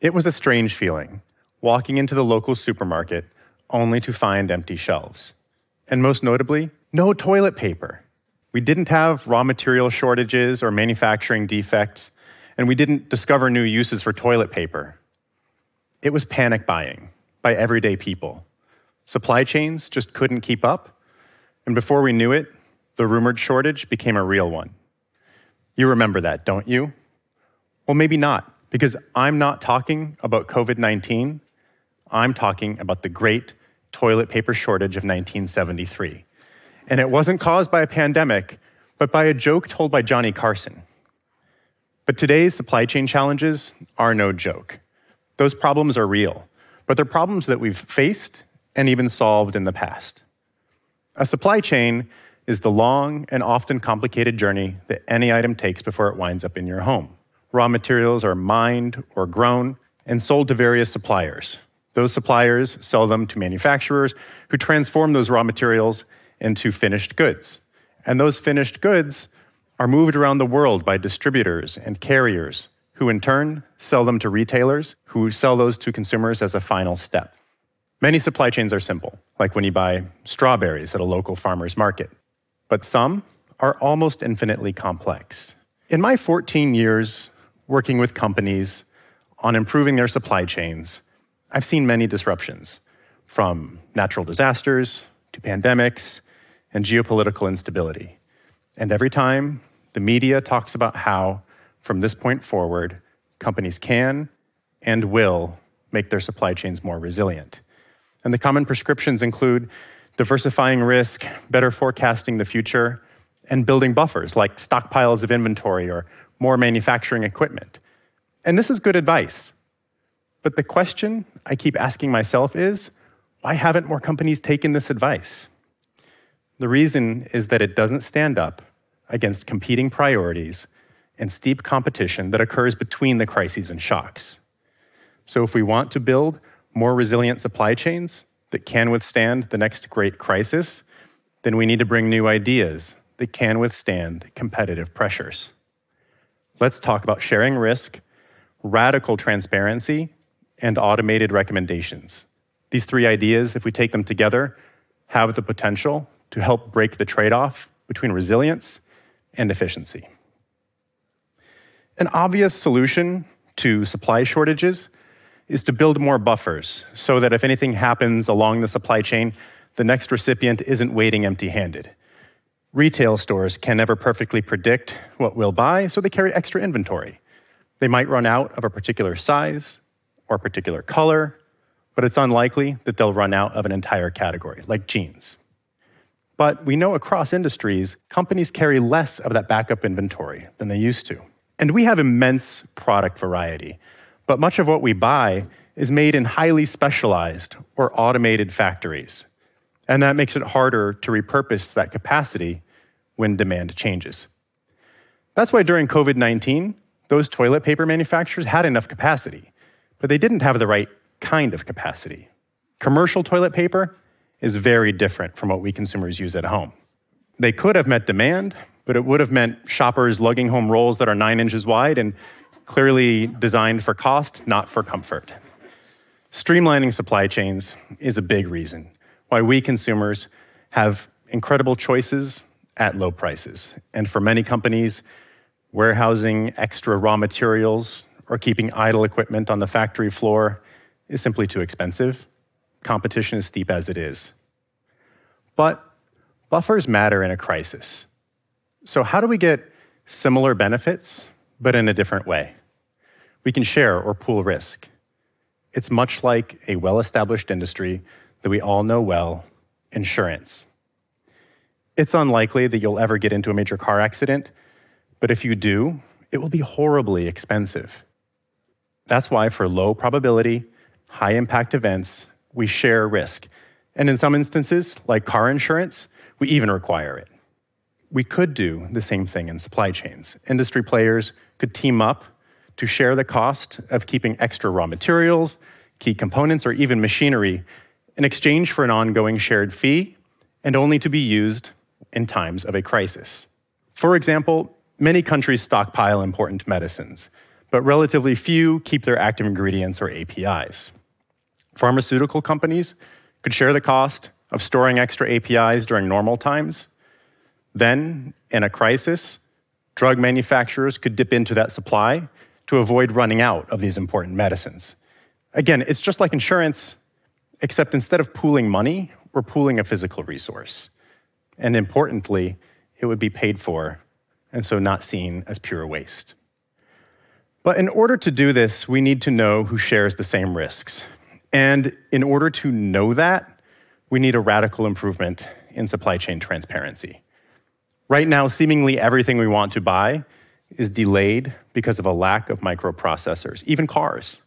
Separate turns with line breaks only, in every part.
It was a strange feeling, walking into the local supermarket only to find empty shelves. And most notably, no toilet paper. We didn't have raw material shortages or manufacturing defects, and we didn't discover new uses for toilet paper. It was panic buying by everyday people. Supply chains just couldn't keep up, and before we knew it, the rumored shortage became a real one. You remember that, don't you? Well, maybe not, because I'm not talking about COVID 19. I'm talking about the great toilet paper shortage of 1973. And it wasn't caused by a pandemic, but by a joke told by Johnny Carson. But today's supply chain challenges are no joke. Those problems are real, but they're problems that we've faced and even solved in the past. A supply chain is the long and often complicated journey that any item takes before it winds up in your home. Raw materials are mined or grown and sold to various suppliers. Those suppliers sell them to manufacturers who transform those raw materials into finished goods. And those finished goods are moved around the world by distributors and carriers, who in turn sell them to retailers, who sell those to consumers as a final step. Many supply chains are simple, like when you buy strawberries at a local farmer's market. But some are almost infinitely complex. In my 14 years working with companies on improving their supply chains, I've seen many disruptions, from natural disasters to pandemics and geopolitical instability. And every time, the media talks about how, from this point forward, companies can and will make their supply chains more resilient. And the common prescriptions include diversifying risk, better forecasting the future, and building buffers like stockpiles of inventory or more manufacturing equipment. And this is good advice. But the question I keep asking myself is why haven't more companies taken this advice? The reason is that it doesn't stand up against competing priorities and steep competition that occurs between the crises and shocks. So, if we want to build more resilient supply chains that can withstand the next great crisis, then we need to bring new ideas that can withstand competitive pressures. Let's talk about sharing risk, radical transparency, and automated recommendations. These three ideas, if we take them together, have the potential to help break the trade off between resilience and efficiency. An obvious solution to supply shortages is to build more buffers so that if anything happens along the supply chain, the next recipient isn't waiting empty handed. Retail stores can never perfectly predict what we'll buy, so they carry extra inventory. They might run out of a particular size or a particular color, but it's unlikely that they'll run out of an entire category, like jeans. But we know across industries, companies carry less of that backup inventory than they used to. And we have immense product variety. But much of what we buy is made in highly specialized or automated factories. And that makes it harder to repurpose that capacity when demand changes. That's why during COVID 19, those toilet paper manufacturers had enough capacity, but they didn't have the right kind of capacity. Commercial toilet paper is very different from what we consumers use at home. They could have met demand, but it would have meant shoppers lugging home rolls that are nine inches wide and clearly designed for cost, not for comfort. Streamlining supply chains is a big reason why we consumers have incredible choices at low prices. And for many companies, warehousing extra raw materials or keeping idle equipment on the factory floor is simply too expensive competition is steep as it is. But buffers matter in a crisis. So, how do we get similar benefits, but in a different way? We can share or pool risk. It's much like a well established industry that we all know well insurance. It's unlikely that you'll ever get into a major car accident, but if you do, it will be horribly expensive. That's why, for low probability, high impact events, we share risk. And in some instances, like car insurance, we even require it. We could do the same thing in supply chains. Industry players could team up to share the cost of keeping extra raw materials, key components, or even machinery in exchange for an ongoing shared fee and only to be used in times of a crisis. For example, many countries stockpile important medicines, but relatively few keep their active ingredients or APIs. Pharmaceutical companies could share the cost of storing extra APIs during normal times. Then, in a crisis, drug manufacturers could dip into that supply to avoid running out of these important medicines. Again, it's just like insurance, except instead of pooling money, we're pooling a physical resource. And importantly, it would be paid for, and so not seen as pure waste. But in order to do this, we need to know who shares the same risks. And in order to know that, we need a radical improvement in supply chain transparency. Right now, seemingly everything we want to buy is delayed because of a lack of microprocessors, even cars.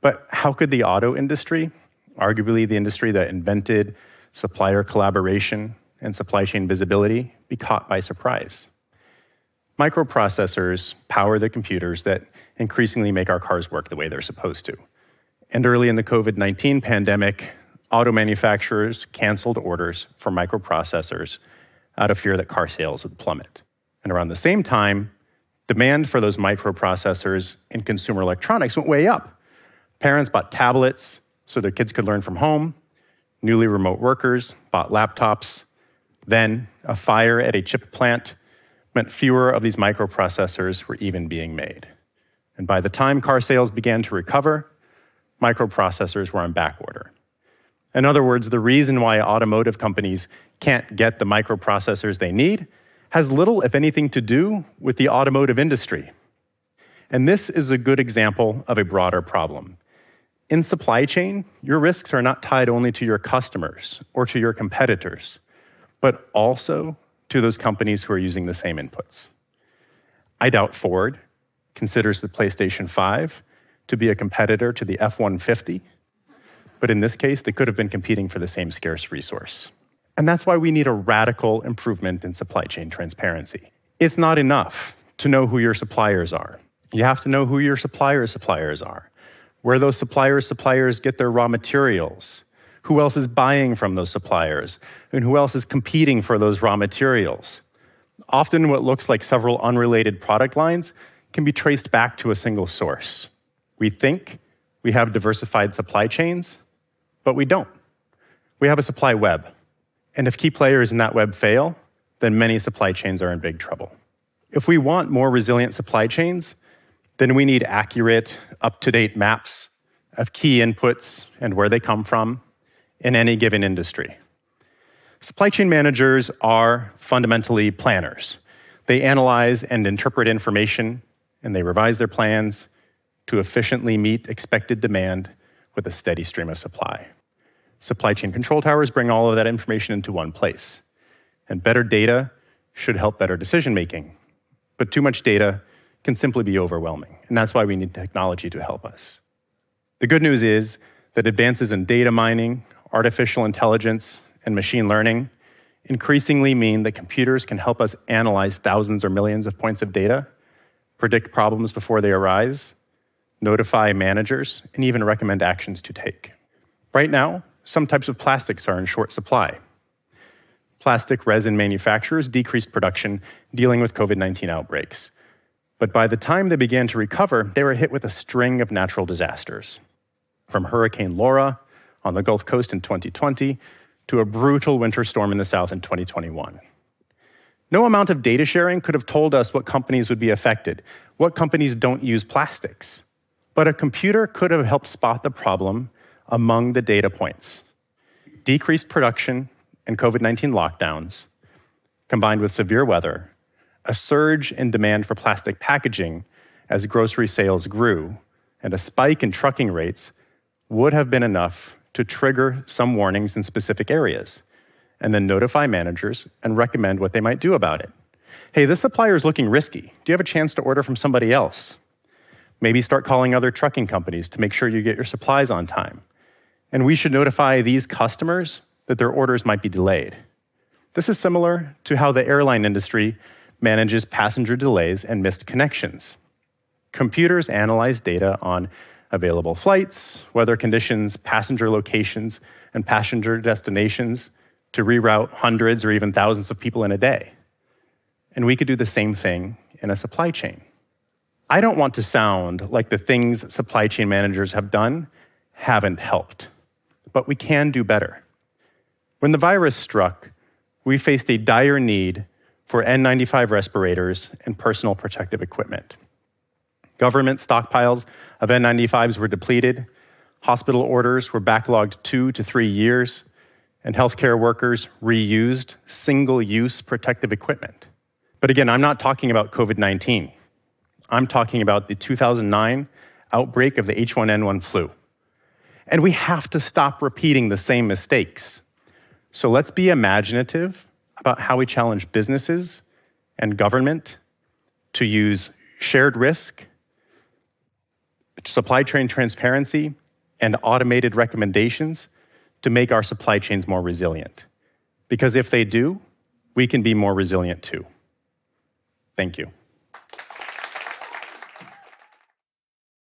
But how could the auto industry, arguably the industry that invented supplier collaboration and supply chain visibility, be caught by surprise? Microprocessors power the computers that increasingly make our cars work the way they're supposed to. And early in the COVID 19 pandemic, auto manufacturers canceled orders for microprocessors out of fear that car sales would plummet. And around the same time, demand for those microprocessors in consumer electronics went way up. Parents bought tablets so their kids could learn from home. Newly remote workers bought laptops. Then, a fire at a chip plant meant fewer of these microprocessors were even being made. And by the time car sales began to recover, microprocessors were on back order. In other words, the reason why automotive companies can't get the microprocessors they need has little, if anything, to do with the automotive industry. And this is a good example of a broader problem. In supply chain, your risks are not tied only to your customers or to your competitors, but also to those companies who are using the same inputs. I doubt Ford considers the PlayStation 5 to be a competitor to the F 150 but in this case, they could have been competing for the same scarce resource. And that's why we need a radical improvement in supply chain transparency. It's not enough to know who your suppliers are. You have to know who your suppliers' suppliers are, where those suppliers' suppliers get their raw materials, who else is buying from those suppliers, and who else is competing for those raw materials. Often, what looks like several unrelated product lines can be traced back to a single source. We think we have diversified supply chains, but we don't. We have a supply web. And if key players in that web fail, then many supply chains are in big trouble. If we want more resilient supply chains, then we need accurate, up to date maps of key inputs and where they come from in any given industry. Supply chain managers are fundamentally planners. They analyze and interpret information, and they revise their plans to efficiently meet expected demand with a steady stream of supply. Supply chain control towers bring all of that information into one place. And better data should help better decision making. But too much data can simply be overwhelming. And that's why we need technology to help us. The good news is that advances in data mining, artificial intelligence, and machine learning increasingly mean that computers can help us analyze thousands or millions of points of data, predict problems before they arise, notify managers, and even recommend actions to take. Right now, some types of plastics are in short supply. Plastic resin manufacturers decreased production dealing with COVID 19 outbreaks. But by the time they began to recover, they were hit with a string of natural disasters. From Hurricane Laura on the Gulf Coast in 2020 to a brutal winter storm in the South in 2021. No amount of data sharing could have told us what companies would be affected, what companies don't use plastics. But a computer could have helped spot the problem among the data points. Decreased production and COVID 19 lockdowns, combined with severe weather, a surge in demand for plastic packaging as grocery sales grew, and a spike in trucking rates would have been enough to trigger some warnings in specific areas, and then notify managers and recommend what they might do about it. Hey, this supplier is looking risky. Do you have a chance to order from somebody else? Maybe start calling other trucking companies to make sure you get your supplies on time. And we should notify these customers that their orders might be delayed. This is similar to how the airline industry manages passenger delays and missed connections. Computers analyze data on available flights, weather conditions, passenger locations, and passenger destinations to reroute hundreds or even thousands of people in a day. And we could do the same thing in a supply chain. I don't want to sound like the things supply chain managers have done haven't helped, but we can do better. When the virus struck, we faced a dire need for N95 respirators and personal protective equipment. Government stockpiles of N95s were depleted, hospital orders were backlogged two to three years, and healthcare workers reused single use protective equipment. But again, I'm not talking about COVID 19. I'm talking about the 2009 outbreak of the H1N1 flu. And we have to stop repeating the same mistakes. So let's be imaginative about how we challenge businesses and government to use shared risk, supply chain transparency, and automated recommendations to make our supply chains more resilient. Because if they do, we can be more resilient too. Thank you.